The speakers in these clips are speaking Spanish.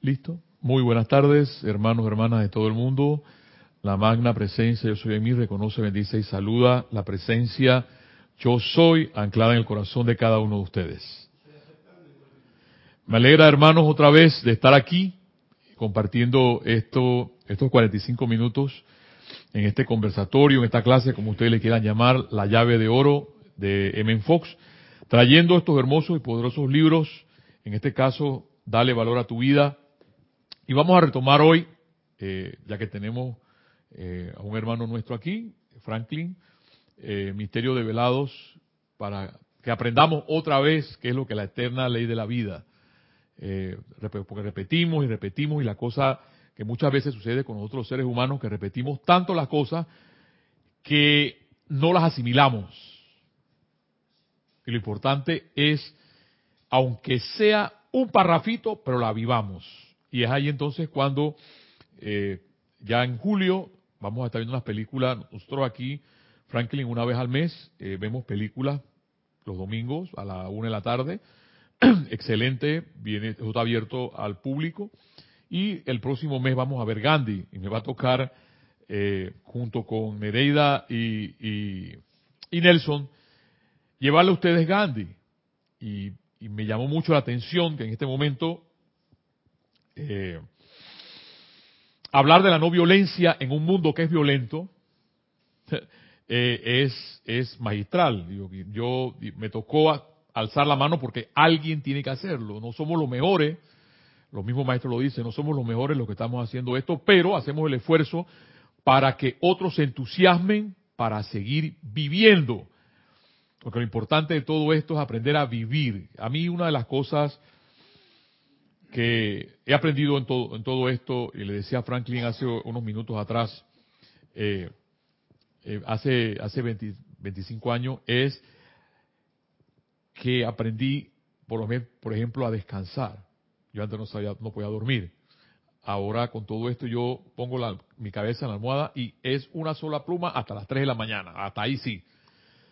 Listo. Muy buenas tardes, hermanos, hermanas de todo el mundo. La magna presencia, yo soy en mí, reconoce, bendice y saluda la presencia, yo soy, anclada en el corazón de cada uno de ustedes. Me alegra, hermanos, otra vez de estar aquí compartiendo esto, estos 45 minutos en este conversatorio, en esta clase, como ustedes le quieran llamar, la llave de oro de M. Fox, trayendo estos hermosos y poderosos libros, en este caso, Dale valor a tu vida. Y vamos a retomar hoy, eh, ya que tenemos eh, a un hermano nuestro aquí, Franklin, eh, Misterio de Velados, para que aprendamos otra vez qué es lo que la eterna ley de la vida. Eh, porque repetimos y repetimos y la cosa que muchas veces sucede con nosotros los seres humanos, que repetimos tanto las cosas que no las asimilamos. Y lo importante es, aunque sea un parrafito, pero la vivamos. Y es ahí entonces cuando eh, ya en julio vamos a estar viendo unas películas, nosotros aquí, Franklin, una vez al mes, eh, vemos películas los domingos a la una de la tarde. Excelente, viene, está abierto al público. Y el próximo mes vamos a ver Gandhi y me va a tocar eh, junto con Nereida y, y, Nelson llevarle a ustedes Gandhi. Y, me llamó mucho la atención que en este momento eh, hablar de la no violencia en un mundo que es violento eh, es, es magistral. Yo, me tocó alzar la mano porque alguien tiene que hacerlo. No somos los mejores los mismos maestros lo dicen, no somos los mejores los que estamos haciendo esto, pero hacemos el esfuerzo para que otros se entusiasmen para seguir viviendo. Porque lo importante de todo esto es aprender a vivir. A mí una de las cosas que he aprendido en todo, en todo esto, y le decía a Franklin hace unos minutos atrás, eh, eh, hace, hace 25 años, es que aprendí, por, lo por ejemplo, a descansar. Yo antes no sabía, no podía dormir. Ahora con todo esto yo pongo la, mi cabeza en la almohada y es una sola pluma hasta las 3 de la mañana. Hasta ahí sí.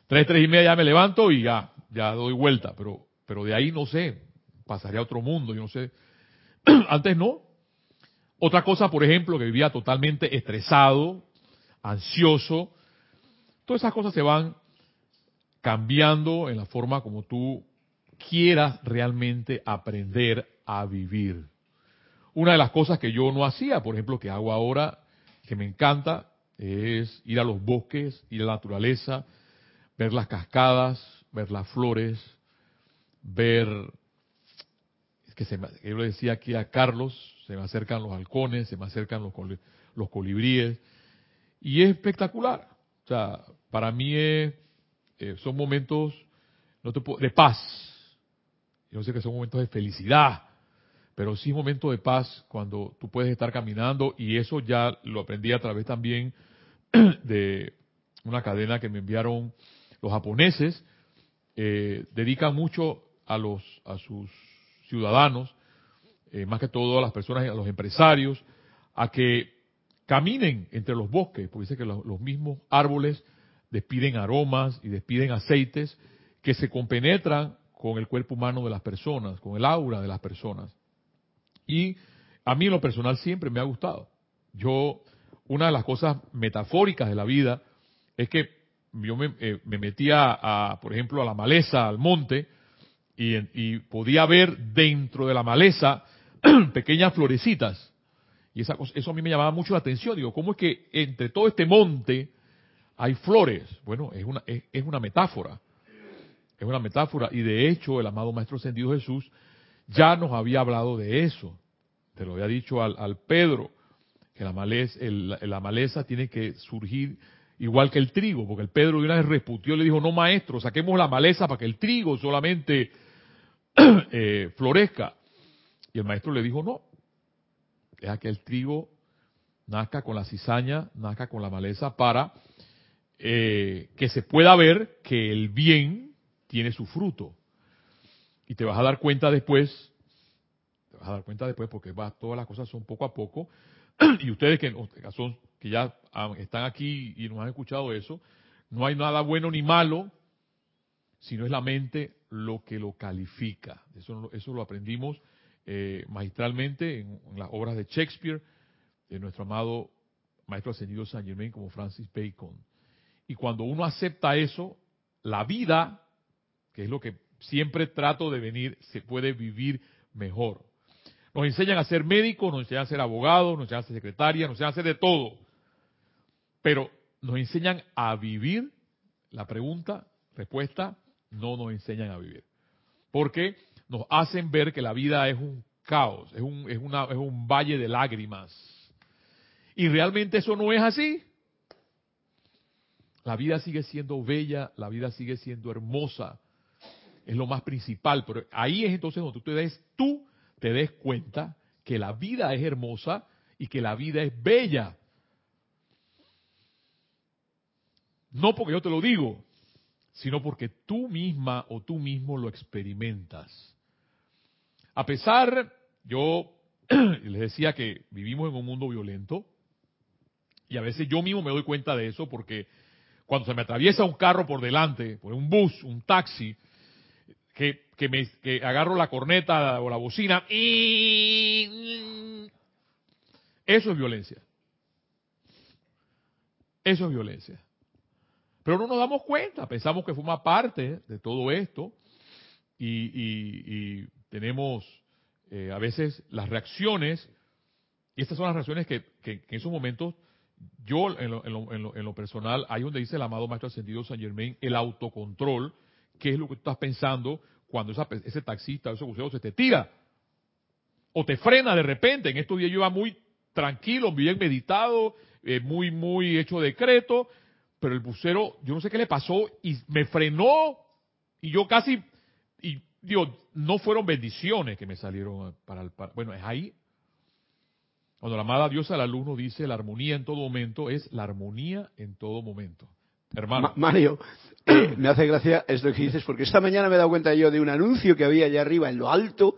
3, 3 y media ya me levanto y ya, ya doy vuelta. Pero, pero de ahí no sé, pasaría a otro mundo, yo no sé. antes no. Otra cosa, por ejemplo, que vivía totalmente estresado, ansioso. Todas esas cosas se van cambiando en la forma como tú quieras realmente aprender a vivir. Una de las cosas que yo no hacía, por ejemplo, que hago ahora, que me encanta, es ir a los bosques, ir a la naturaleza, ver las cascadas, ver las flores, ver, que se me, yo le decía aquí a Carlos, se me acercan los halcones, se me acercan los, los colibríes, y es espectacular. O sea, para mí eh, son momentos no te de paz. Yo sé que son momentos de felicidad, pero sí es momento de paz cuando tú puedes estar caminando y eso ya lo aprendí a través también de una cadena que me enviaron los japoneses. Eh, dedican mucho a los a sus ciudadanos, eh, más que todo a las personas, a los empresarios, a que caminen entre los bosques, porque dice que los, mismos árboles despiden aromas y despiden aceites que se compenetran con el cuerpo humano de las personas, con el aura de las personas. Y a mí en lo personal siempre me ha gustado. Yo, una de las cosas metafóricas de la vida es que yo me, eh, metía, a, por ejemplo, a la maleza, al monte, y, podía ver dentro de la maleza pequeñas florecitas. Y esa, eso a mí me llamaba mucho la atención. Digo, ¿cómo es que entre todo este monte hay flores? Bueno, es una, es una metáfora. Es una metáfora. Y de hecho, el amado Maestro Ascendido Jesús ya nos había hablado de eso. Te lo había dicho al, Pedro, que la maleza, la maleza tiene que surgir igual que el trigo, porque el Pedro de una vez reputió y le dijo, no maestro, saquemos la maleza para que el trigo solamente eh, florezca. Y el maestro le dijo, no, deja que el trigo nazca con la cizaña, nazca con la maleza para eh, que se pueda ver que el bien tiene su fruto. Y te vas a dar cuenta después, te vas a dar cuenta después porque va, todas las cosas son poco a poco. y ustedes que, son, que ya están aquí y nos han escuchado eso, no hay nada bueno ni malo, sino es la mente lo que lo califica. Eso, eso lo aprendimos eh, magistralmente en, las obras de Shakespeare, de nuestro amado maestro ascendido Saint Germain como Francis Bacon. Y cuando uno acepta eso, la vida, que es lo que siempre trato de venir, se puede vivir mejor. Nos enseñan a ser médicos, nos enseñan a ser abogados, nos enseñan a ser secretarias, nos enseñan a hacer de todo. Pero nos enseñan a vivir, la pregunta, respuesta, no nos enseñan a vivir. Porque nos hacen ver que la vida es un caos, es un, es una, es un valle de lágrimas. Y realmente eso no es así. La vida sigue siendo bella, la vida sigue siendo hermosa. Es lo más principal, pero ahí es entonces donde tú te des, tú te des cuenta que la vida es hermosa y que la vida es bella. No porque yo te lo digo, sino porque tú misma o tú mismo lo experimentas. A pesar, yo les decía que vivimos en un mundo violento, y a veces yo mismo me doy cuenta de eso porque cuando se me atraviesa un carro por delante, por un bus, un taxi, que, que, me, que agarro la corneta o la bocina, y eso es violencia. Eso es violencia. Pero no nos damos cuenta, pensamos que forma parte de todo esto y, y, tenemos eh, a veces las reacciones, y estas son las reacciones que, en esos momentos yo, en lo, en, lo, en, lo, personal, hay donde dice el amado Maestro Ascendido San Germain, el autocontrol, que es lo que estás pensando cuando ese taxista o ese buceo se te tira. O te frena de repente. En estos días yo iba muy tranquilo, bien meditado, eh, muy, muy hecho decreto, pero el bucero, yo no sé qué le pasó y me frenó y yo casi, y digo, no fueron bendiciones que me salieron para el... bueno, es ahí cuando la amada diosa del alumno dice la armonía en todo momento, es la armonía en todo momento. Hermano. Mario, me hace gracia esto que dices, porque esta mañana me he dado cuenta yo de un anuncio que había allá arriba, en lo alto,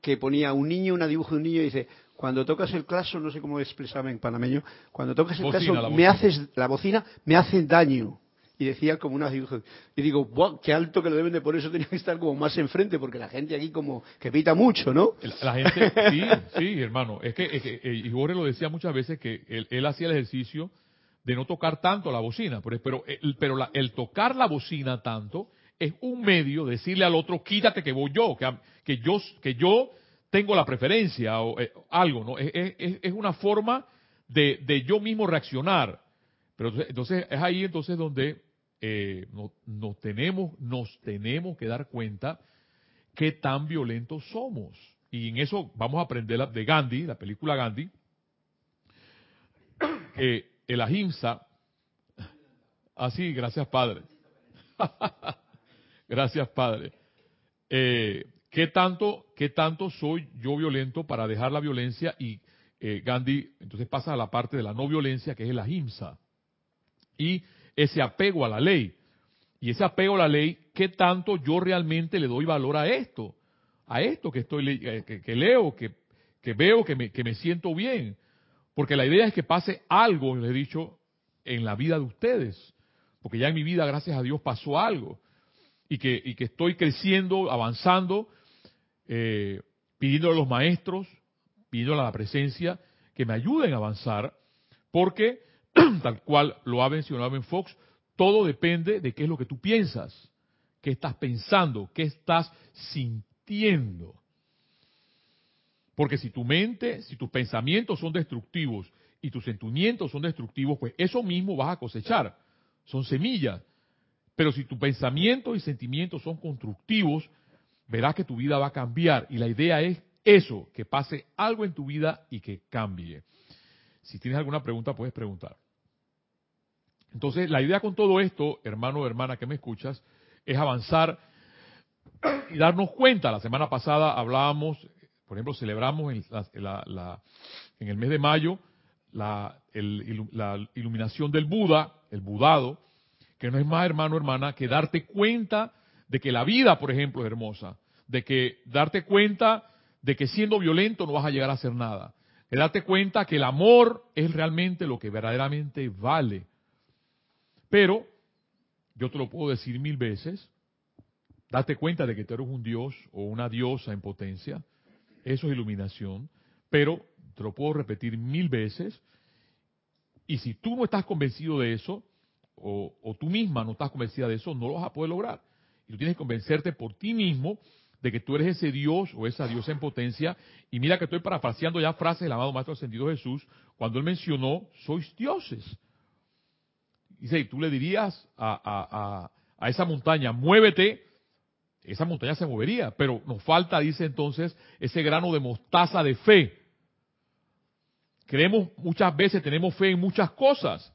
que ponía un niño, una dibujo de un niño, y dice, cuando tocas el claso, no sé cómo expresarme en panameño, cuando tocas el claso, me haces, la bocina, me hacen daño y decía como una. Y digo, ¡buah, qué alto que lo deben de por eso tenía que estar como más enfrente, porque la gente aquí como que pita mucho, ¿no? La gente, sí, sí, hermano. Es que, es que eh, lo decía muchas veces que él, hacía el ejercicio de no tocar tanto la bocina, pero, pero, el, pero el tocar la bocina tanto es un medio de decirle al otro, quítate que voy yo, que, que yo, que yo tengo la preferencia o eh, algo, ¿no? Es, es, es una forma de, de yo mismo reaccionar. Pero entonces es ahí entonces donde eh, nos, tenemos, nos tenemos que dar cuenta qué tan violentos somos. Y en eso vamos a aprender de Gandhi, la película Gandhi, eh, el ahimsa. Así, ah, gracias Padre. gracias Padre. Eh, ¿qué, tanto, ¿Qué tanto soy yo violento para dejar la violencia? Y eh, Gandhi entonces pasa a la parte de la no violencia, que es el ahimsa. Y ese apego a la ley. Y ese apego a la ley, ¿qué tanto yo realmente le doy valor a esto? A esto que estoy eh, que, leo, que, veo, que me, que me siento bien. Porque la idea es que pase algo, les he dicho, en la vida de ustedes. Porque ya en mi vida, gracias a Dios, pasó algo. Y que, y que estoy creciendo, avanzando, eh, pidiéndole a los maestros, pidiéndole a la presencia, que me ayuden a avanzar. Porque tal cual lo ha mencionado en Fox, todo depende de qué es lo que tú piensas, qué estás pensando, qué estás sintiendo. Porque si tu mente, si tus pensamientos son destructivos y tus sentimientos son destructivos, pues eso mismo vas a cosechar. Son semillas. Pero si tus pensamientos y sentimientos son constructivos, verás que tu vida va a cambiar. Y la idea es eso, que pase algo en tu vida y que cambie. Si tienes alguna pregunta, puedes preguntar. Entonces, la idea con todo esto, hermano o hermana que me escuchas, es avanzar y darnos cuenta. La semana pasada hablábamos, por ejemplo, celebramos en, el mes de mayo la, la iluminación del Buda, el Budado, que no es más, hermano o hermana, que darte cuenta de que la vida, por ejemplo, es hermosa, de que darte cuenta de que siendo violento no vas a llegar a hacer nada, de darte cuenta que el amor es realmente lo que verdaderamente vale. Pero, yo te lo puedo decir mil veces, date cuenta de que tú eres un dios o una diosa en potencia, eso es iluminación, pero te lo puedo repetir mil veces, y si tú no estás convencido de eso, o, o, tú misma no estás convencida de eso, no lo vas a poder lograr. Y tú tienes que convencerte por ti mismo de que tú eres ese Dios o esa diosa en potencia. Y mira que estoy parafraseando ya frases del amado Maestro Ascendido Jesús cuando él mencionó, sois dioses. Dice, y tú le dirías a, a esa montaña, muévete, esa montaña se movería, pero nos falta, dice entonces, ese grano de mostaza de fe. Creemos muchas veces, tenemos fe en muchas cosas.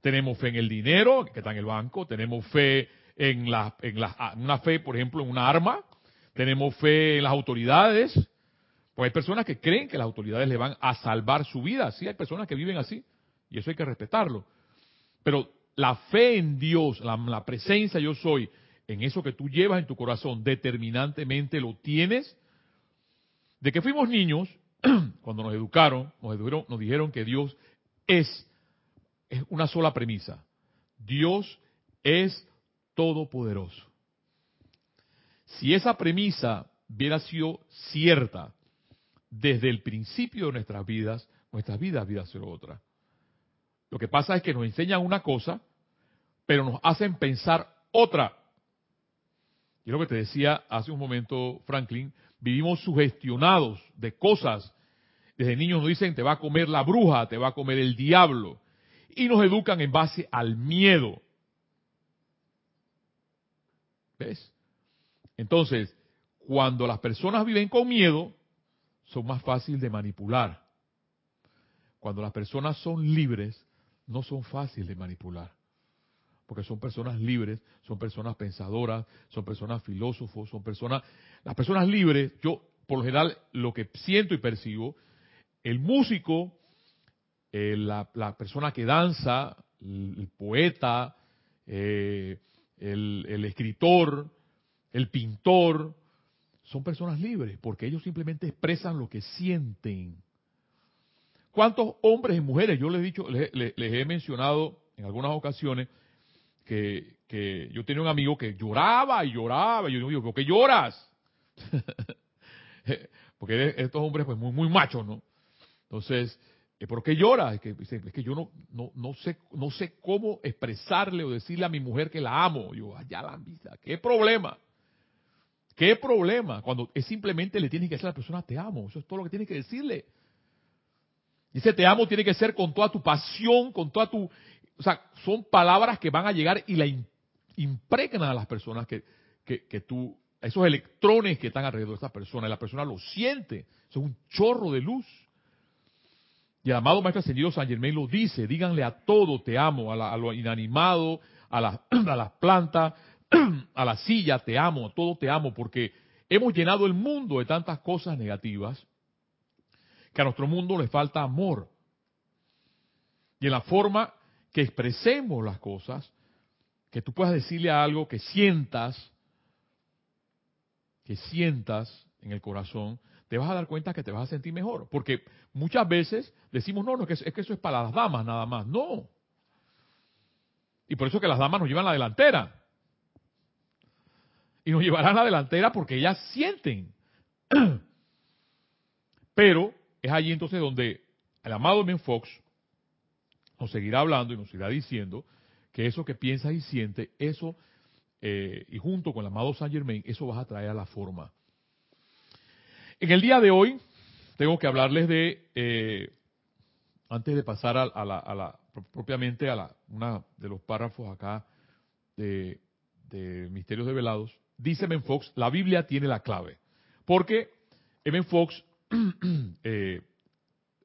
Tenemos fe en el dinero que está en el banco, tenemos fe en, la, en la, una fe, por ejemplo, en una arma, tenemos fe en las autoridades, pues hay personas que creen que las autoridades le van a salvar su vida, sí, hay personas que viven así, y eso hay que respetarlo. Pero la fe en Dios, la, la presencia yo soy, en eso que tú llevas en tu corazón, determinantemente lo tienes. De que fuimos niños, cuando nos educaron, nos, educaron, nos dijeron que Dios es, es una sola premisa. Dios es todopoderoso. Si esa premisa hubiera sido cierta desde el principio de nuestras vidas, nuestras vidas hubieran sido otra. Lo que pasa es que nos enseñan una cosa, pero nos hacen pensar otra. Y lo que te decía hace un momento, Franklin, vivimos sugestionados de cosas. Desde niños nos dicen, te va a comer la bruja, te va a comer el diablo. Y nos educan en base al miedo. ¿Ves? Entonces, cuando las personas viven con miedo, son más fáciles de manipular. Cuando las personas son libres, no son fáciles de manipular. Porque son personas libres, son personas pensadoras, son personas filósofos, son personas... Las personas libres, yo por lo general lo que siento y percibo, el músico, eh, la, persona que danza, el, poeta, eh, el, escritor, el pintor, son personas libres, porque ellos simplemente expresan lo que sienten. ¿Cuántos hombres y mujeres, yo les he dicho, les, he mencionado en algunas ocasiones, que, que, yo tenía un amigo que lloraba y lloraba, y yo digo, ¿por qué lloras? porque estos hombres pues muy, muy machos, ¿no? Entonces, ¿por qué lloras? Es que, que yo no, no, no, sé, no sé cómo expresarle o decirle a mi mujer que la amo. Yo, allá la vista, ¿qué problema? ¿Qué problema? Cuando es simplemente le tienes que decir a la persona, te amo. Eso es todo lo que tienes que decirle. Dice, te amo tiene que ser con toda tu pasión, con toda tu... O sea, son palabras que van a llegar y la impregnan a las personas que, que, tú... Esos electrones que están alrededor de esta persona, y la persona lo siente. es un chorro de luz. Y el amado Maestro Ascendido San Germain lo dice, díganle a todo te amo, a, lo inanimado, a, a las plantas, a la silla, te amo, a todo te amo, porque hemos llenado el mundo de tantas cosas negativas que a nuestro mundo le falta amor. Y en la forma que expresemos las cosas, que tú puedas decirle algo que sientas, que sientas en el corazón, te vas a dar cuenta que te vas a sentir mejor. Porque muchas veces decimos, no, no, es que, es que eso es para las damas nada más. No. Y por eso que las damas nos llevan la delantera y nos llevarán la delantera porque ellas sienten. Pero es allí entonces donde el amado Men Fox nos seguirá hablando y nos irá diciendo que eso que piensas y sientes, eso, eh, y junto con el amado Saint Germain, eso vas a traer a la forma. En el día de hoy, tengo que hablarles de, eh, antes de pasar a, la, a la, propiamente a la, una de los párrafos acá de, de Misterios Develados, dice Ben Fox, la Biblia tiene la clave. Porque Ben Fox, eh,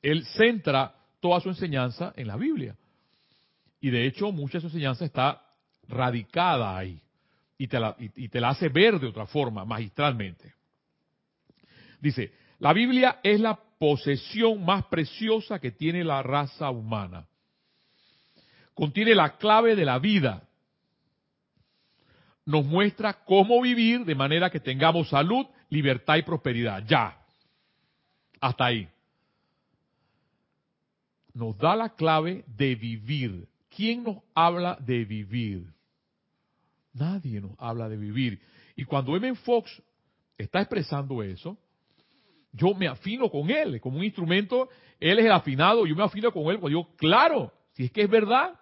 él centra toda su enseñanza en la Biblia. Y de hecho, mucha de su enseñanza está radicada ahí. Y te, la, y te la hace ver de otra forma, magistralmente. Dice, la Biblia es la posesión más preciosa que tiene la raza humana. Contiene la clave de la vida, nos muestra cómo vivir de manera que tengamos salud, libertad y prosperidad. Ya. Hasta ahí. Nos da la clave de vivir. ¿Quién nos habla de vivir? Nadie nos habla de vivir. Y cuando M. Fox está expresando eso, yo me afino con Él, como un instrumento, Él es el afinado, yo me afino con Él, pues digo, claro, si es que es verdad,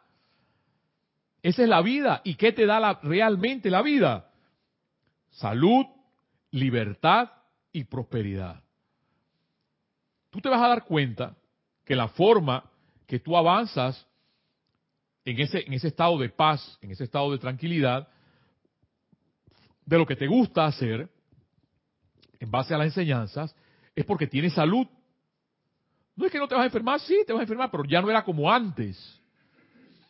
esa es la vida. ¿Y qué te da realmente la vida? Salud, libertad y prosperidad. Tú te vas a dar cuenta que la forma que tú avanzas en ese, en ese estado de paz, en ese estado de tranquilidad, de lo que te gusta hacer, en base a las enseñanzas, es porque tienes salud. No es que no te vas a enfermar, sí, te vas a enfermar, pero ya no era como antes.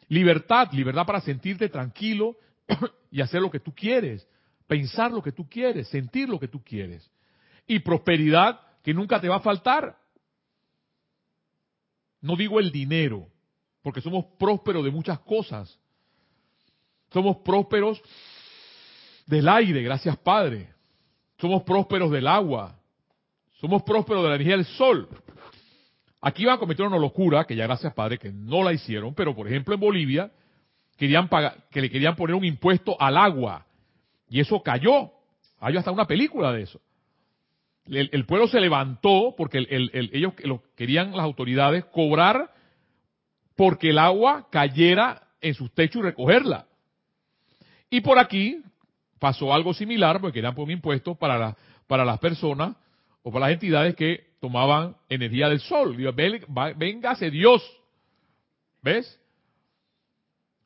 Libertad, libertad para sentirte tranquilo y hacer lo que tú quieres, pensar lo que tú quieres, sentir lo que tú quieres. Y prosperidad que nunca te va a faltar. No digo el dinero, porque somos prósperos de muchas cosas. Somos prósperos del aire, gracias Padre. Somos prósperos del agua. Somos prósperos de la energía del sol. Aquí van a cometer una locura, que ya gracias Padre que no la hicieron, pero por ejemplo en Bolivia querían que le querían poner un impuesto al agua. Y eso cayó. Hay hasta una película de eso. El, pueblo se levantó porque ellos lo querían las autoridades cobrar porque el agua cayera en sus techos y recogerla. Y por aquí pasó algo similar porque querían poner un impuesto para las personas o para las entidades que tomaban energía del sol. Véngase Dios. ¿Ves?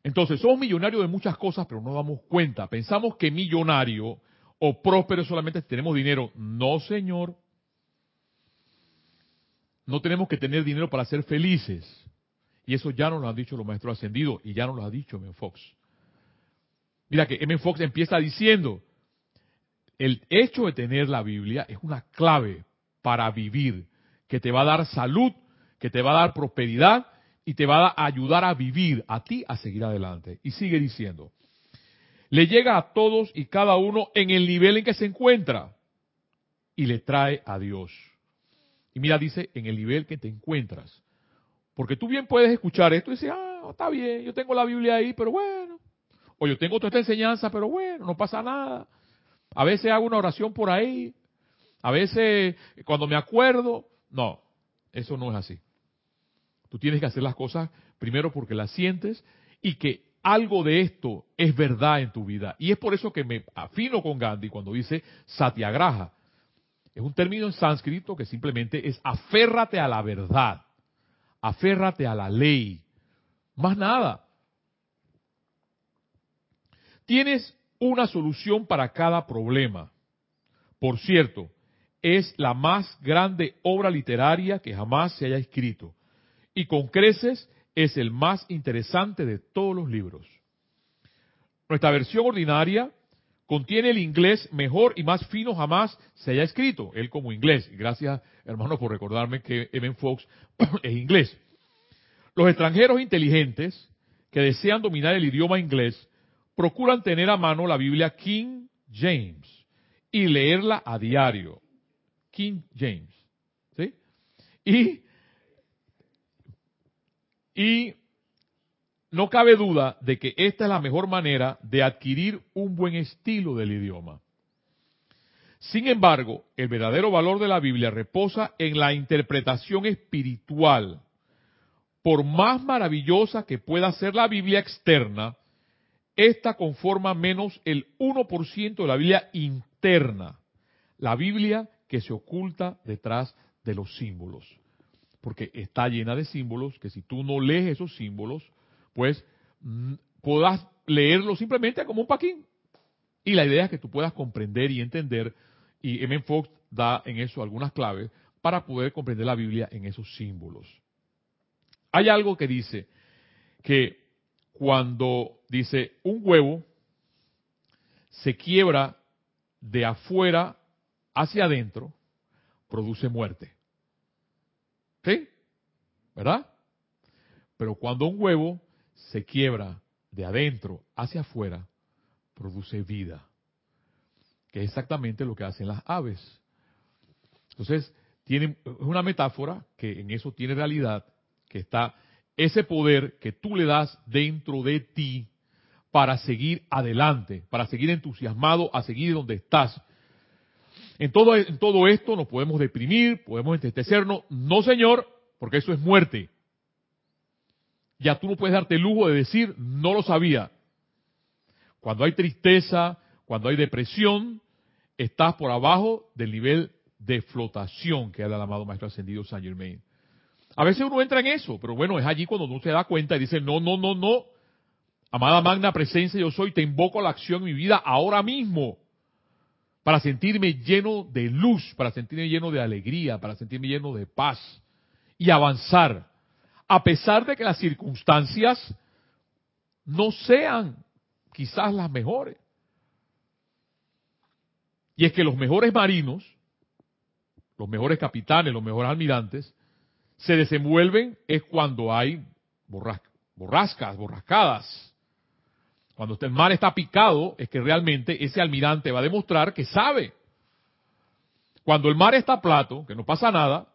Entonces, somos millonarios de muchas cosas, pero no damos cuenta. Pensamos que millonario o próspero solamente tenemos dinero. No, señor. No tenemos que tener dinero para ser felices. Y eso ya nos lo han dicho los maestros ascendidos y ya nos lo ha dicho M. Fox. Mira que M. Fox empieza diciendo, el hecho de tener la Biblia es una clave para vivir, que te va a dar salud, que te va a dar prosperidad y te va a ayudar a vivir, a ti a seguir adelante. Y sigue diciendo, le llega a todos y cada uno en el nivel en que se encuentra y le trae a Dios. Y mira, dice, en el nivel que te encuentras. Porque tú bien puedes escuchar esto y decir, ah, está bien, yo tengo la Biblia ahí, pero bueno. O yo tengo toda esta enseñanza, pero bueno, no pasa nada. A veces hago una oración por ahí, a veces, cuando me acuerdo, no, eso no es así. Tú tienes que hacer las cosas primero porque las sientes y que algo de esto es verdad en tu vida. Y es por eso que me afino con Gandhi cuando dice satyagraha. Es un término en sánscrito que simplemente es aférrate a la verdad, aférrate a la ley, más nada. Tienes una solución para cada problema. Por cierto, es la más grande obra literaria que jamás se haya escrito. Y con creces es el más interesante de todos los libros. Nuestra versión ordinaria contiene el inglés mejor y más fino jamás se haya escrito, él como inglés. Gracias, hermano, por recordarme que Evan Fox es inglés. Los extranjeros inteligentes que desean dominar el idioma inglés procuran tener a mano la Biblia King James y leerla a diario. King James. ¿sí? Y, y no cabe duda de que esta es la mejor manera de adquirir un buen estilo del idioma. Sin embargo, el verdadero valor de la Biblia reposa en la interpretación espiritual. Por más maravillosa que pueda ser la Biblia externa, esta conforma menos el 1% de la Biblia interna. La Biblia que se oculta detrás de los símbolos. Porque está llena de símbolos que si tú no lees esos símbolos, pues mm, puedas leerlo simplemente como un paquín. Y la idea es que tú puedas comprender y entender, y M. Fox da en eso algunas claves para poder comprender la Biblia en esos símbolos. Hay algo que dice que cuando dice un huevo se quiebra de afuera hacia adentro produce muerte. ¿Sí? ¿Verdad? Pero cuando un huevo se quiebra de adentro hacia afuera, produce vida. Que es exactamente lo que hacen las aves. Entonces, tiene, es una metáfora que en eso tiene realidad, que está ese poder que tú le das dentro de ti para seguir adelante, para seguir entusiasmado a seguir donde estás, En todo, esto nos podemos deprimir, podemos entristecernos. No, Señor, porque eso es muerte. Ya tú no puedes darte el lujo de decir, no lo sabía. Cuando hay tristeza, cuando hay depresión, estás por abajo del nivel de flotación que habla el amado Maestro Ascendido Saint Germain. A veces uno entra en eso, pero bueno, es allí cuando uno se da cuenta y dice, no, no, no, no. Amada magna presencia, yo soy, te invoco a la acción en mi vida ahora mismo para sentirme lleno de luz, para sentirme lleno de alegría, para sentirme lleno de paz y avanzar, a pesar de que las circunstancias no sean quizás las mejores. Y es que los mejores marinos, los mejores capitanes, los mejores almirantes, se desenvuelven es cuando hay borrascas, borrascadas. Cuando el mar está picado, es que realmente ese almirante va a demostrar que sabe. Cuando el mar está plato, que no pasa nada,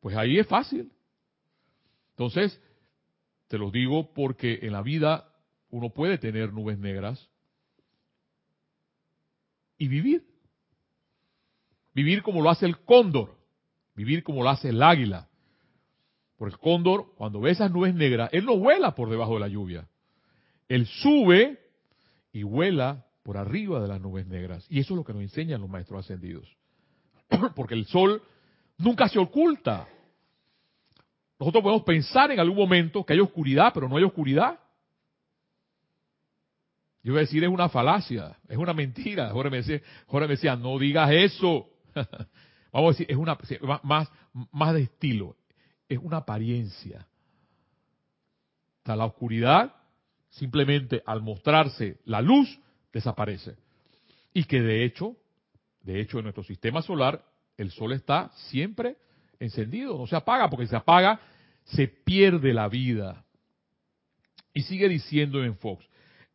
pues ahí es fácil. Entonces, te lo digo porque en la vida uno puede tener nubes negras y vivir. Vivir como lo hace el cóndor, vivir como lo hace el águila. Porque el cóndor, cuando ve esas nubes negras, él no vuela por debajo de la lluvia. Él sube y vuela por arriba de las nubes negras. Y eso es lo que nos enseñan los maestros ascendidos. Porque el sol nunca se oculta. Nosotros podemos pensar en algún momento que hay oscuridad, pero no hay oscuridad. Yo voy a decir, es una falacia, es una mentira. Jorge me decía, me decía no digas eso. Vamos a decir, es una más, más de estilo, es una apariencia. Está la oscuridad simplemente al mostrarse la luz, desaparece. Y que de hecho, de hecho en nuestro sistema solar, el sol está siempre encendido, no se apaga, porque si se apaga, se pierde la vida. Y sigue diciendo en Fox,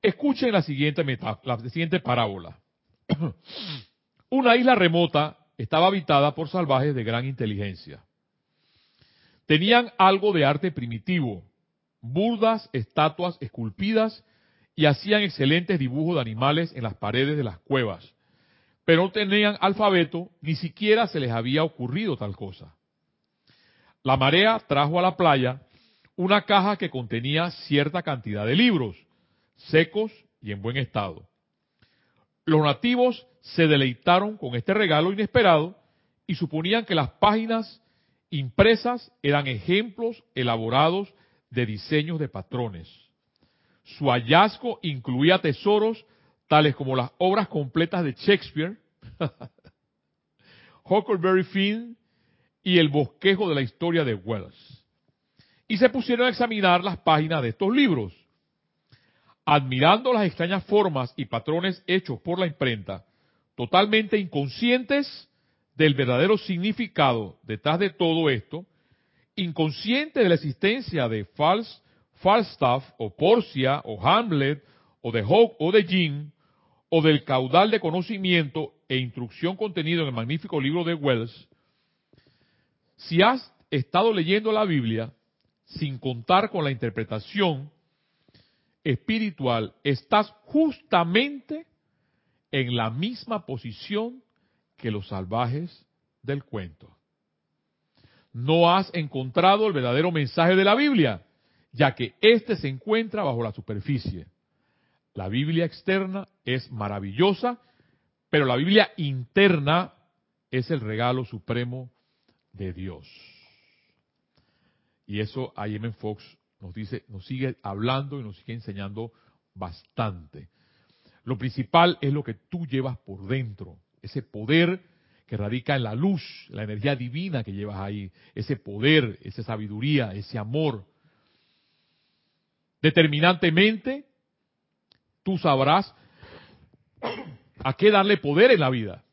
escuchen la siguiente, la siguiente parábola. Una isla remota estaba habitada por salvajes de gran inteligencia. Tenían algo de arte primitivo, burdas estatuas esculpidas y hacían excelentes dibujos de animales en las paredes de las cuevas. Pero no tenían alfabeto, ni siquiera se les había ocurrido tal cosa. La marea trajo a la playa una caja que contenía cierta cantidad de libros, secos y en buen estado. Los nativos se deleitaron con este regalo inesperado y suponían que las páginas impresas eran ejemplos elaborados de diseños de patrones. Su hallazgo incluía tesoros tales como las obras completas de Shakespeare, Huckleberry Finn y el bosquejo de la historia de Wells. Y se pusieron a examinar las páginas de estos libros. Admirando las extrañas formas y patrones hechos por la imprenta, totalmente inconscientes del verdadero significado detrás de todo esto, inconsciente de la existencia de Falstaff o Porcia o Hamlet o de Hawke o de Jean o del caudal de conocimiento e instrucción contenido en el magnífico libro de Wells, si has estado leyendo la Biblia sin contar con la interpretación espiritual, estás justamente en la misma posición que los salvajes del cuento no has encontrado el verdadero mensaje de la Biblia, ya que éste se encuentra bajo la superficie. La Biblia externa es maravillosa, pero la Biblia interna es el regalo supremo de Dios. Y eso M. Fox nos dice, nos sigue hablando y nos sigue enseñando bastante. Lo principal es lo que tú llevas por dentro, ese poder que radica en la luz, la energía divina que llevas ahí, ese poder, esa sabiduría, ese amor. Determinantemente, tú sabrás a qué darle poder en la vida.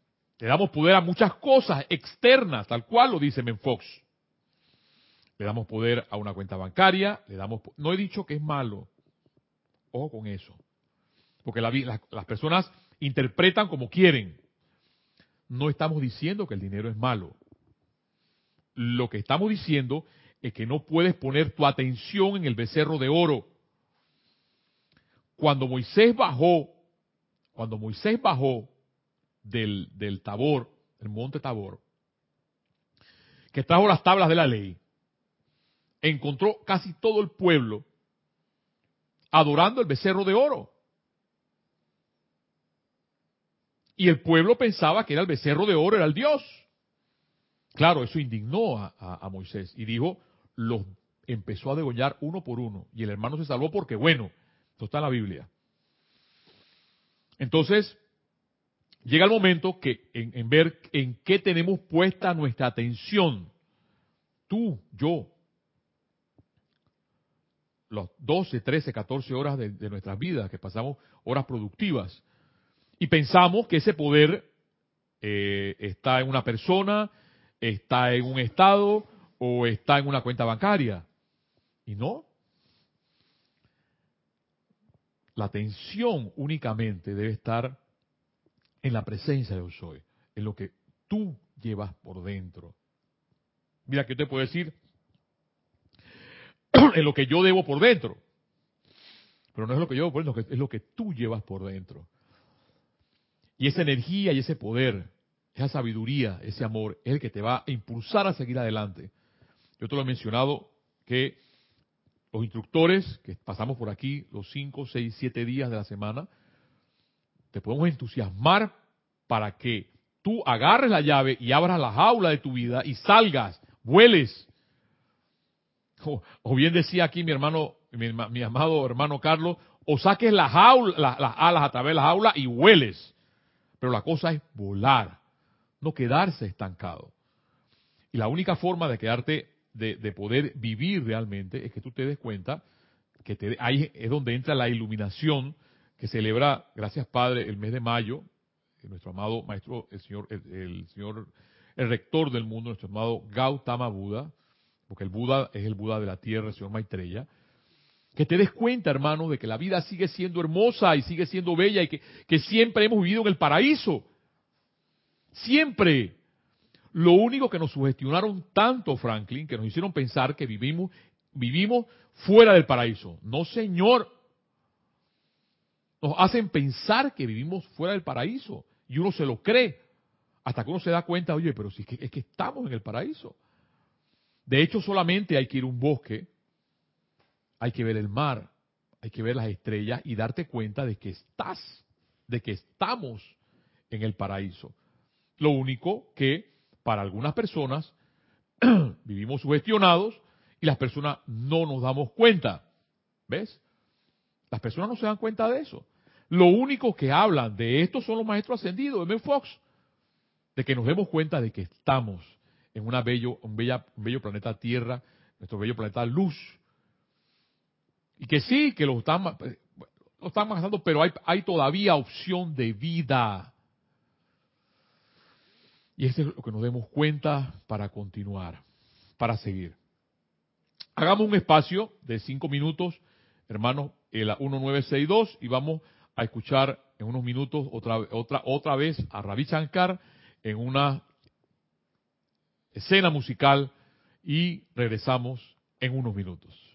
Le damos poder a muchas cosas externas, tal cual lo dice Menfox. Le damos poder a una cuenta bancaria, le damos no he dicho que es malo. Ojo con eso. Porque las personas interpretan como quieren no estamos diciendo que el dinero es malo. Lo que estamos diciendo es que no puedes poner tu atención en el becerro de oro. Cuando Moisés bajó, cuando Moisés bajó del, del Tabor, el monte Tabor, que trajo las tablas de la ley, encontró casi todo el pueblo adorando el becerro de oro. Y el pueblo pensaba que era el becerro de oro, era el Dios. Claro, eso indignó a, Moisés y dijo, los empezó a degollar uno por uno. Y el hermano se salvó porque, bueno, esto está en la Biblia. Entonces, llega el momento que en, ver en qué tenemos puesta nuestra atención. Tú, yo, los 12, 13, 14 horas de nuestras vidas, que pasamos horas productivas, y pensamos que ese poder eh, está en una persona, está en un estado o está en una cuenta bancaria. Y no. La atención únicamente debe estar en la presencia de soy, en lo que tú llevas por dentro. Mira, ¿qué te puedo decir? en lo que yo debo por dentro. Pero no es lo que yo debo por dentro, es lo que tú llevas por dentro. Y esa energía y ese poder, esa sabiduría, ese amor, es el que te va a impulsar a seguir adelante. Yo te lo he mencionado que los instructores que pasamos por aquí los 5, 6, 7 días de la semana, te podemos entusiasmar para que tú agarres la llave y abras la jaula de tu vida y salgas, vueles. O, bien decía aquí mi hermano, mi, amado hermano Carlos, o saques la jaula, las alas a través de la jaula y vueles. Pero la cosa es volar, no quedarse estancado. Y la única forma de quedarte, de, poder vivir realmente, es que tú te des cuenta que te, ahí es donde entra la iluminación que celebra, gracias Padre, el mes de mayo, nuestro amado maestro, el señor, el, señor, el rector del mundo, nuestro amado Gautama Buda, porque el Buda es el Buda de la tierra, el señor Maitreya, que te des cuenta, hermano, de que la vida sigue siendo hermosa y sigue siendo bella y que, que siempre hemos vivido en el paraíso. Siempre. Lo único que nos sugestionaron tanto, Franklin, que nos hicieron pensar que vivimos, vivimos fuera del paraíso. No, señor. Nos hacen pensar que vivimos fuera del paraíso. Y uno se lo cree. Hasta que uno se da cuenta, oye, pero si es que, es que estamos en el paraíso. De hecho, solamente hay que ir a un bosque hay que ver el mar, hay que ver las estrellas y darte cuenta de que estás, de que estamos en el paraíso. Lo único que para algunas personas vivimos sugestionados y las personas no nos damos cuenta. ¿Ves? Las personas no se dan cuenta de eso. Lo único que hablan de esto son los maestros ascendidos, M. Fox, de que nos demos cuenta de que estamos en una bello, un, bella, un bello planeta Tierra, nuestro bello planeta Luz, y que sí, que lo están, lo están pasando, pero hay, hay todavía opción de vida. Y esto es lo que nos demos cuenta para continuar, para seguir. Hagamos un espacio de cinco minutos, hermanos, el 1962, y vamos a escuchar en unos minutos otra, otra, otra vez a Ravi Shankar en una escena musical y regresamos en unos minutos.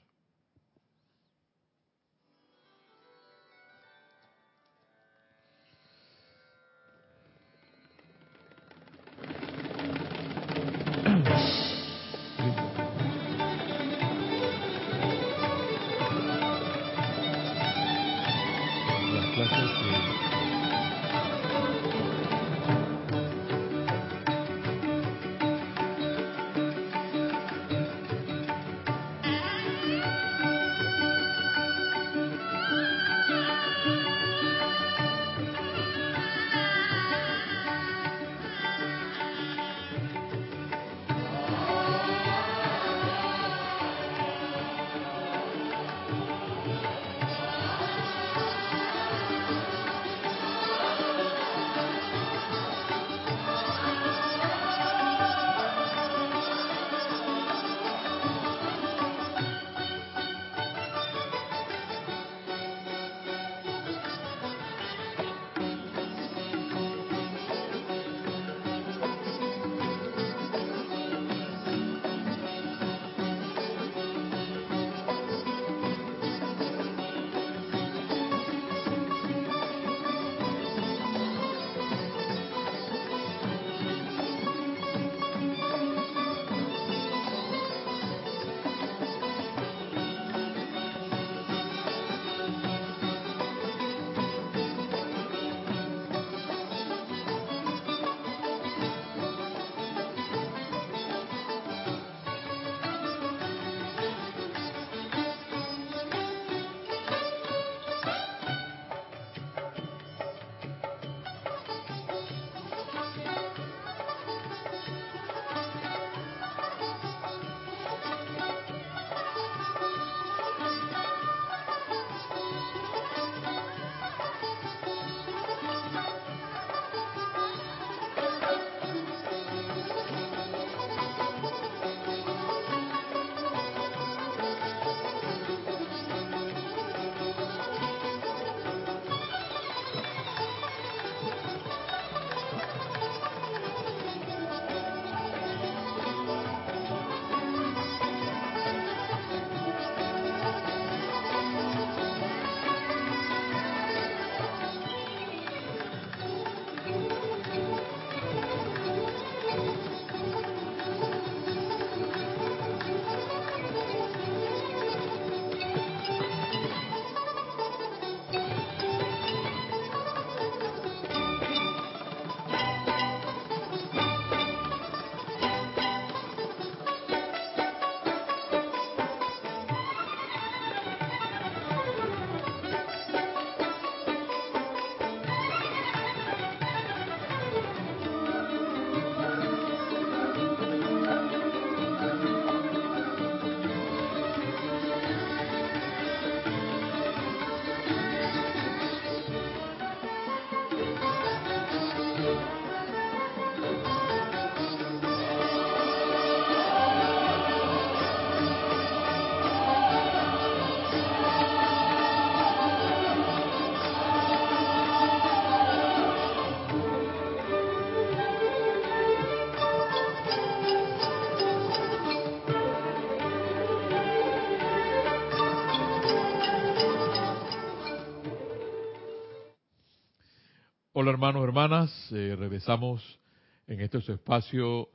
Hola hermanos, hermanas, eh, regresamos en este espacio,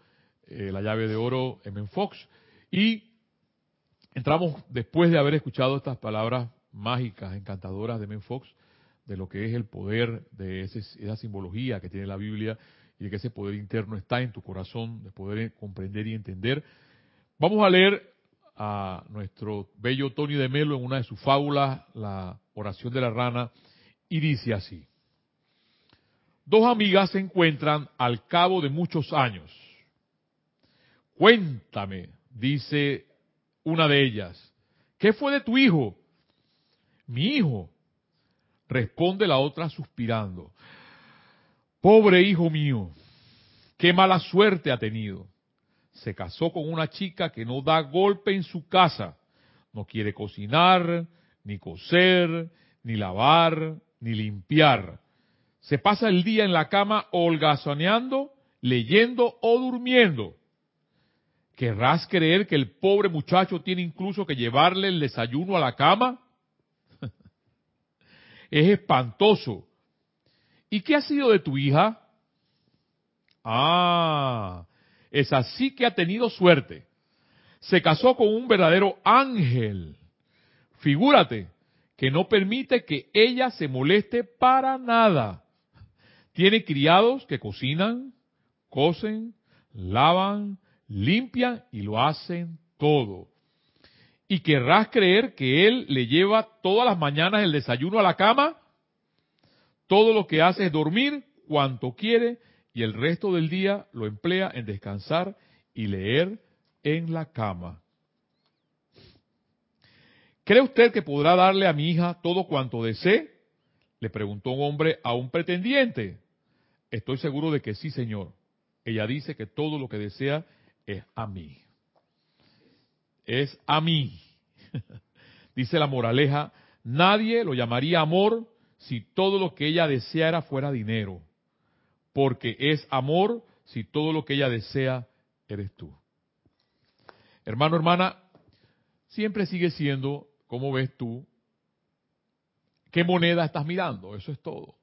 eh, la llave de oro, M. Fox, y entramos después de haber escuchado estas palabras mágicas, encantadoras de M. Fox, de lo que es el poder de esa simbología que tiene la Biblia y de que ese poder interno está en tu corazón, de poder comprender y entender. Vamos a leer a nuestro bello Tony de Melo en una de sus fábulas, la oración de la rana, y dice así. Dos amigas se encuentran al cabo de muchos años. Cuéntame, dice una de ellas, ¿qué fue de tu hijo? Mi hijo, responde la otra suspirando. Pobre hijo mío, qué mala suerte ha tenido. Se casó con una chica que no da golpe en su casa, no quiere cocinar, ni coser, ni lavar, ni limpiar se pasa el día en la cama holgazaneando, leyendo o durmiendo. ¿Querrás creer que el pobre muchacho tiene incluso que llevarle el desayuno a la cama? es espantoso. ¿Y qué ha sido de tu hija? Ah, es así que ha tenido suerte. Se casó con un verdadero ángel. Figúrate que no permite que ella se moleste para nada. Tiene criados que cocinan, cosen, lavan, limpian y lo hacen todo. ¿Y querrás creer que él le lleva todas las mañanas el desayuno a la cama? Todo lo que hace es dormir cuanto quiere y el resto del día lo emplea en descansar y leer en la cama. ¿Cree usted que podrá darle a mi hija todo cuanto desee? Le preguntó un hombre a un pretendiente. Estoy seguro de que sí, Señor. Ella dice que todo lo que desea es a mí. Es a mí. dice la moraleja, nadie lo llamaría amor si todo lo que ella deseara fuera dinero. Porque es amor si todo lo que ella desea eres tú. Hermano, hermana, siempre sigue siendo, como ves tú, qué moneda estás mirando, eso es todo.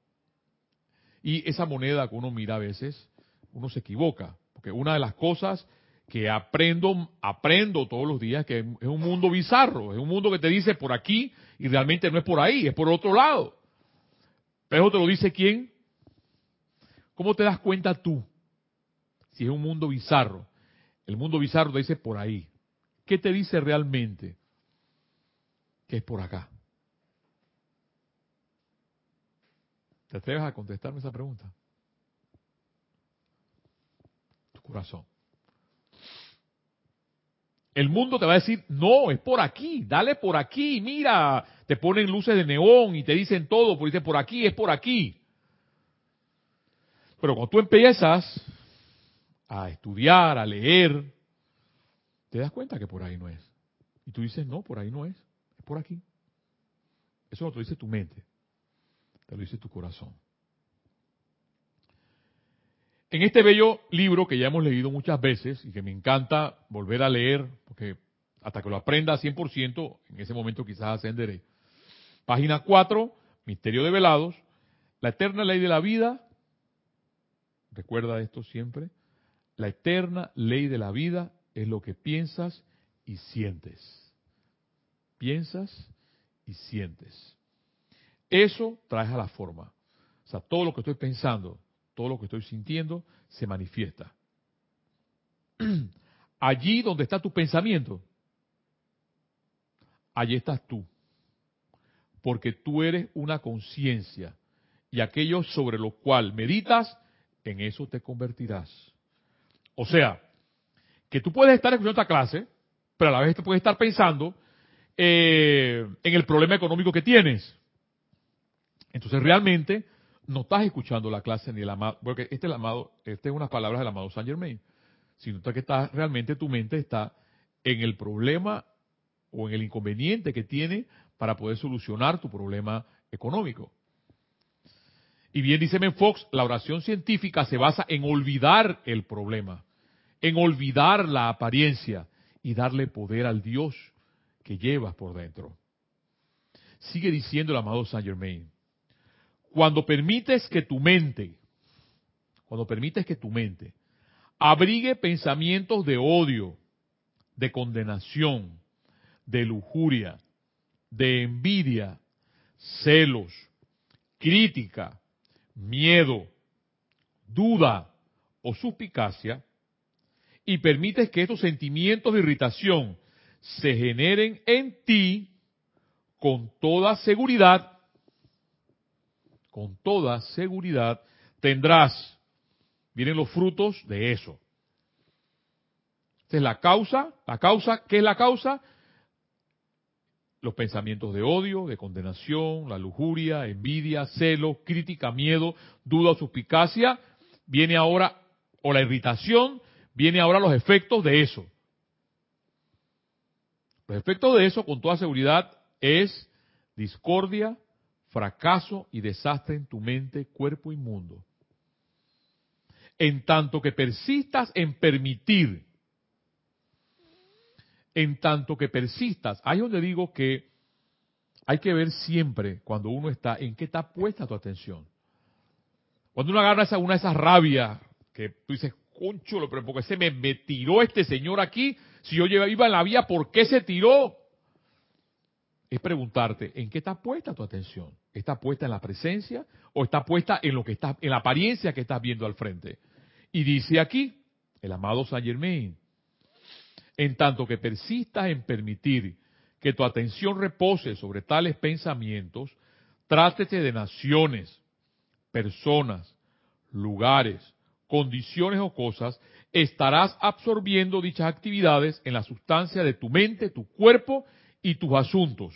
Y esa moneda que uno mira a veces, uno se equivoca, porque una de las cosas que aprendo, aprendo todos los días, que es un mundo bizarro, es un mundo que te dice por aquí y realmente no es por ahí, es por otro lado. Pero te lo dice quién? ¿Cómo te das cuenta tú? Si es un mundo bizarro. El mundo bizarro te dice por ahí. ¿Qué te dice realmente? Que es por acá. ¿Te atreves a contestarme esa pregunta? Tu corazón. El mundo te va a decir, no, es por aquí, dale por aquí, mira, te ponen luces de neón y te dicen todo, porque por aquí, es por aquí. Pero cuando tú empiezas a estudiar, a leer, te das cuenta que por ahí no es. Y tú dices, no, por ahí no es, es por aquí. Eso te dice tu mente te lo dice tu corazón. En este bello libro que ya hemos leído muchas veces y que me encanta volver a leer, porque hasta que lo aprenda 100%, en ese momento quizás ascenderé. Página 4, Misterio de Velados, la eterna ley de la vida, recuerda esto siempre, la eterna ley de la vida es lo que piensas y sientes. Piensas y sientes. Eso trae a la forma. O sea, todo lo que estoy pensando, todo lo que estoy sintiendo, se manifiesta. Allí donde está tu pensamiento, allí estás tú. Porque tú eres una conciencia. Y aquello sobre lo cual meditas, en eso te convertirás. O sea, que tú puedes estar escuchando esta clase, pero a la vez te puedes estar pensando eh, en el problema económico que tienes. Entonces realmente no estás escuchando la clase ni el amado, porque este es el amado, este es unas palabras del amado Saint Germain, sino que estás, realmente tu mente está en el problema o en el inconveniente que tiene para poder solucionar tu problema económico. Y bien dice Fox, la oración científica se basa en olvidar el problema, en olvidar la apariencia y darle poder al Dios que llevas por dentro. Sigue diciendo el amado Saint Germain, cuando permites que tu mente, cuando permites que tu mente abrigue pensamientos de odio, de condenación, de lujuria, de envidia, celos, crítica, miedo, duda o suspicacia, y permites que estos sentimientos de irritación se generen en ti con toda seguridad, con toda seguridad tendrás, vienen los frutos de eso. Esta es la causa, la causa, ¿qué es la causa? Los pensamientos de odio, de condenación, la lujuria, envidia, celo, crítica, miedo, duda o suspicacia, viene ahora, o la irritación, viene ahora los efectos de eso. Los efectos de eso, con toda seguridad, es discordia, fracaso y desastre en tu mente, cuerpo y mundo. En tanto que persistas en permitir, en tanto que persistas, ahí donde digo que hay que ver siempre cuando uno está, en qué está puesta tu atención. Cuando uno agarra esa, una de esas rabias que tú dices, conchulo, pero porque se me, me tiró este señor aquí, si yo iba en la vía, ¿por qué se tiró? Es preguntarte, ¿en qué está puesta tu atención? ¿Está puesta en la presencia o está puesta en lo que está, en la apariencia que estás viendo al frente? Y dice aquí, el amado Saint Germain, en tanto que persistas en permitir que tu atención repose sobre tales pensamientos, trátese de naciones, personas, lugares, condiciones o cosas, estarás absorbiendo dichas actividades en la sustancia de tu mente, tu cuerpo y tus asuntos.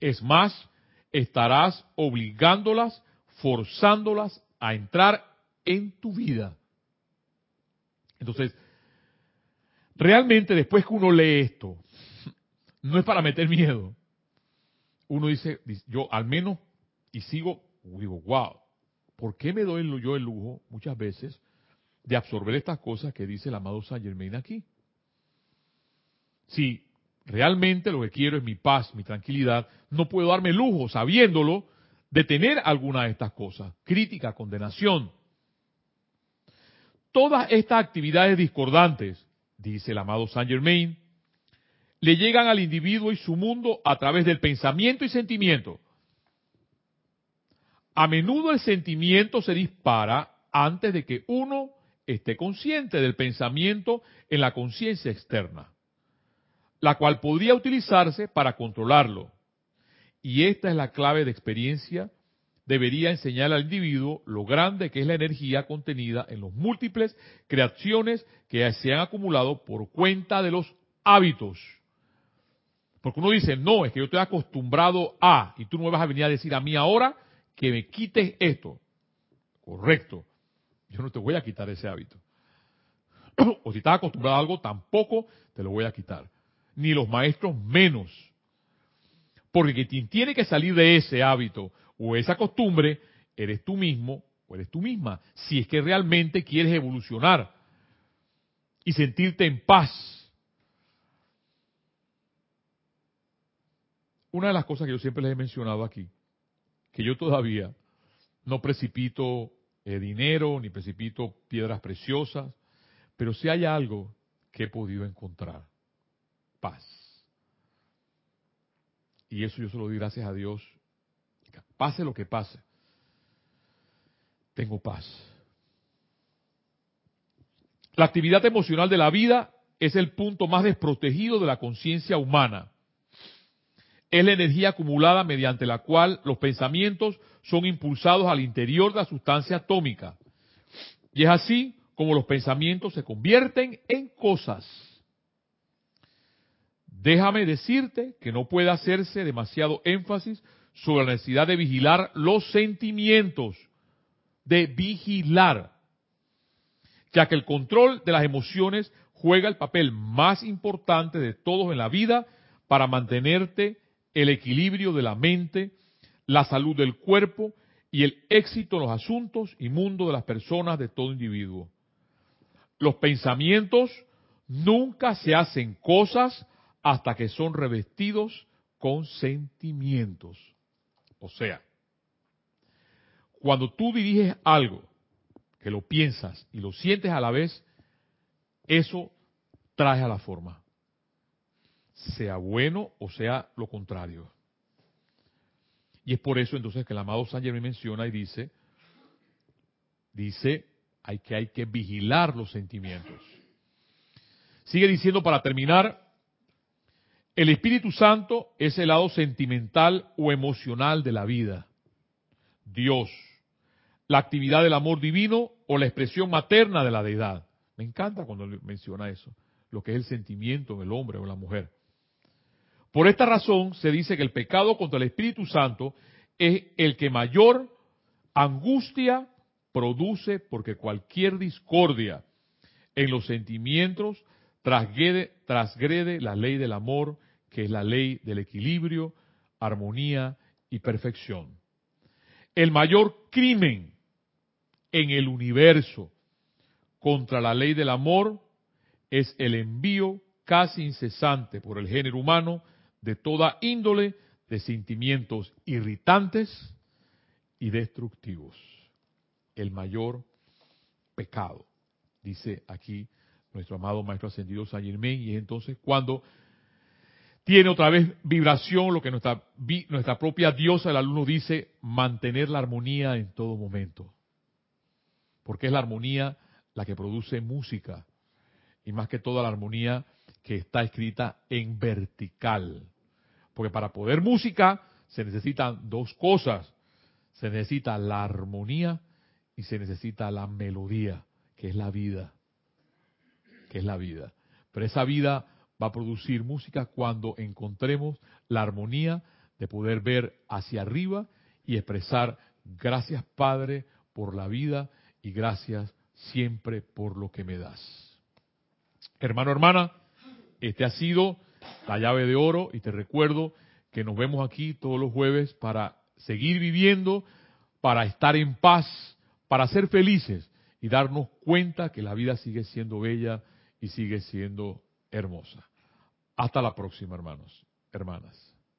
Es más, estarás obligándolas, forzándolas a entrar en tu vida. Entonces, realmente después que uno lee esto, no es para meter miedo. Uno dice, yo al menos, y sigo, digo, wow, ¿por qué me doy yo el lujo muchas veces de absorber estas cosas que dice el amado Saint Germain aquí? Si realmente lo que quiero es mi paz, mi tranquilidad, no puedo darme lujo, sabiéndolo, de tener alguna de estas cosas. Crítica, condenación. Todas estas actividades discordantes, dice el amado Saint Germain, le llegan al individuo y su mundo a través del pensamiento y sentimiento. A menudo el sentimiento se dispara antes de que uno esté consciente del pensamiento en la conciencia externa, la cual podría utilizarse para controlarlo. Y esta es la clave de experiencia, debería enseñar al individuo lo grande que es la energía contenida en los múltiples creaciones que se han acumulado por cuenta de los hábitos. Porque uno dice, no, es que yo estoy acostumbrado a, y tú no me vas a venir a decir a mí ahora que me quites esto. Correcto. Yo no te voy a quitar ese hábito. o si estás acostumbrado a algo, tampoco te lo voy a quitar. Ni los maestros menos. Porque quien tiene que salir de ese hábito o esa costumbre, eres tú mismo o eres tú misma. Si es que realmente quieres evolucionar y sentirte en paz. Una de las cosas que yo siempre les he mencionado aquí que yo todavía no precipito eh, dinero ni precipito piedras preciosas, pero si hay algo que he podido encontrar, paz. Y eso yo se lo doy gracias a Dios. Pase lo que pase, tengo paz. La actividad emocional de la vida es el punto más desprotegido de la conciencia humana es la energía acumulada mediante la cual los pensamientos son impulsados al interior de la sustancia atómica. Y es así como los pensamientos se convierten en cosas. Déjame decirte que no puede hacerse demasiado énfasis sobre la necesidad de vigilar los sentimientos, de vigilar, ya que el control de las emociones juega el papel más importante de todos en la vida para mantenerte el equilibrio de la mente, la salud del cuerpo y el éxito en los asuntos y mundo de las personas de todo individuo. Los pensamientos nunca se hacen cosas hasta que son revestidos con sentimientos. O sea, cuando tú diriges algo, que lo piensas y lo sientes a la vez, eso trae a la forma. Sea bueno o sea lo contrario. Y es por eso entonces que el amado San Germain menciona y dice, dice, hay que, hay que vigilar los sentimientos. Sigue diciendo para terminar, el Espíritu Santo es el lado sentimental o emocional de la vida. Dios, la actividad del amor divino o la expresión materna de la deidad. Me encanta cuando menciona eso, lo que es el sentimiento en el hombre o en la mujer. Por esta razón se dice que el pecado contra el Espíritu Santo es el que mayor angustia produce porque cualquier discordia en los sentimientos trasgrede, la ley del amor, que es la ley del equilibrio, armonía y perfección. El mayor crimen en el universo contra la ley del amor es el envío casi incesante por el género humano de toda índole de sentimientos irritantes y destructivos. El mayor pecado, dice aquí nuestro amado Maestro Ascendido San Germain, y entonces cuando tiene otra vez vibración, lo que nuestra, nuestra propia diosa del alumno dice, mantener la armonía en todo momento. Porque es la armonía la que produce música, y más que toda la armonía que está escrita en vertical. Porque para poder música se necesitan dos cosas. Se necesita la armonía y se necesita la melodía, que es la vida. Que es la vida. Pero esa vida va a producir música cuando encontremos la armonía de poder ver hacia arriba y expresar gracias Padre por la vida y gracias siempre por lo que me das. Hermano, hermana, este ha sido la llave de oro y te recuerdo que nos vemos aquí todos los jueves para seguir viviendo, para estar en paz, para ser felices y darnos cuenta que la vida sigue siendo bella y sigue siendo hermosa. Hasta la próxima, hermanos, hermanas.